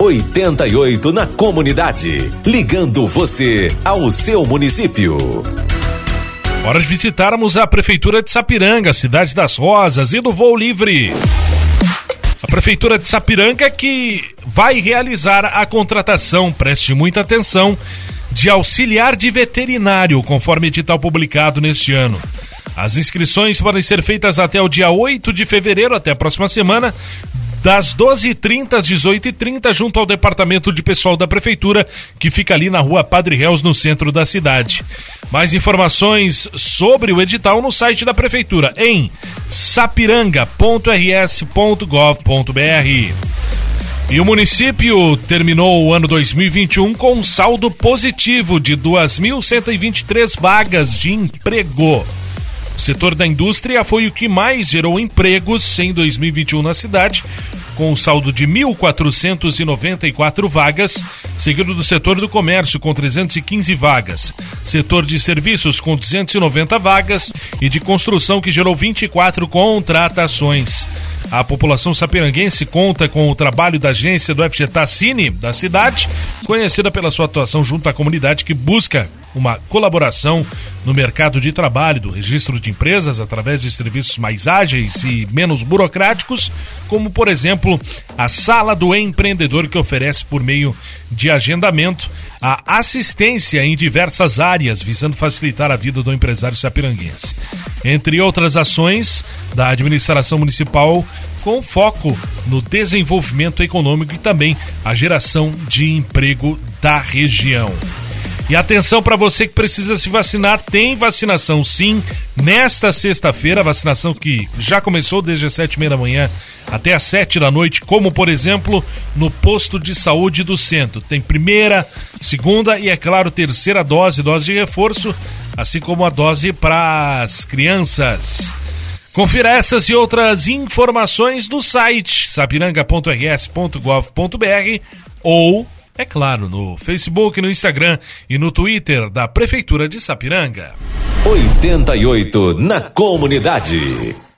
88 na comunidade. Ligando você ao seu município. Hora de visitarmos a Prefeitura de Sapiranga, cidade das Rosas e do Voo Livre. A Prefeitura de Sapiranga que vai realizar a contratação, preste muita atenção, de auxiliar de veterinário, conforme edital publicado neste ano. As inscrições podem ser feitas até o dia 8 de fevereiro, até a próxima semana, das 12h30 às 18h30, junto ao Departamento de Pessoal da Prefeitura, que fica ali na rua Padre Reus, no centro da cidade. Mais informações sobre o edital no site da Prefeitura, em sapiranga.rs.gov.br. E o município terminou o ano 2021 com um saldo positivo de 2.123 vagas de emprego. O setor da indústria foi o que mais gerou empregos em 2021 na cidade, com um saldo de 1.494 vagas, seguido do setor do comércio com 315 vagas, setor de serviços com 290 vagas e de construção que gerou 24 contratações. A população sapiranguense conta com o trabalho da agência do FGTA Cine da cidade, conhecida pela sua atuação junto à comunidade que busca uma colaboração no mercado de trabalho do registro de empresas através de serviços mais ágeis e menos burocráticos, como por exemplo a Sala do Empreendedor que oferece por meio de agendamento a assistência em diversas áreas visando facilitar a vida do empresário sapiranguense. Entre outras ações da administração municipal com foco no desenvolvimento econômico e também a geração de emprego da região. E atenção para você que precisa se vacinar, tem vacinação sim. Nesta sexta-feira, vacinação que já começou desde as sete e meia da manhã até as sete da noite, como por exemplo no posto de saúde do centro. Tem primeira, segunda e, é claro, terceira dose, dose de reforço, assim como a dose para as crianças. Confira essas e outras informações no site sapiranga.rs.gov.br ou é claro, no Facebook, no Instagram e no Twitter da Prefeitura de Sapiranga. 88 na comunidade.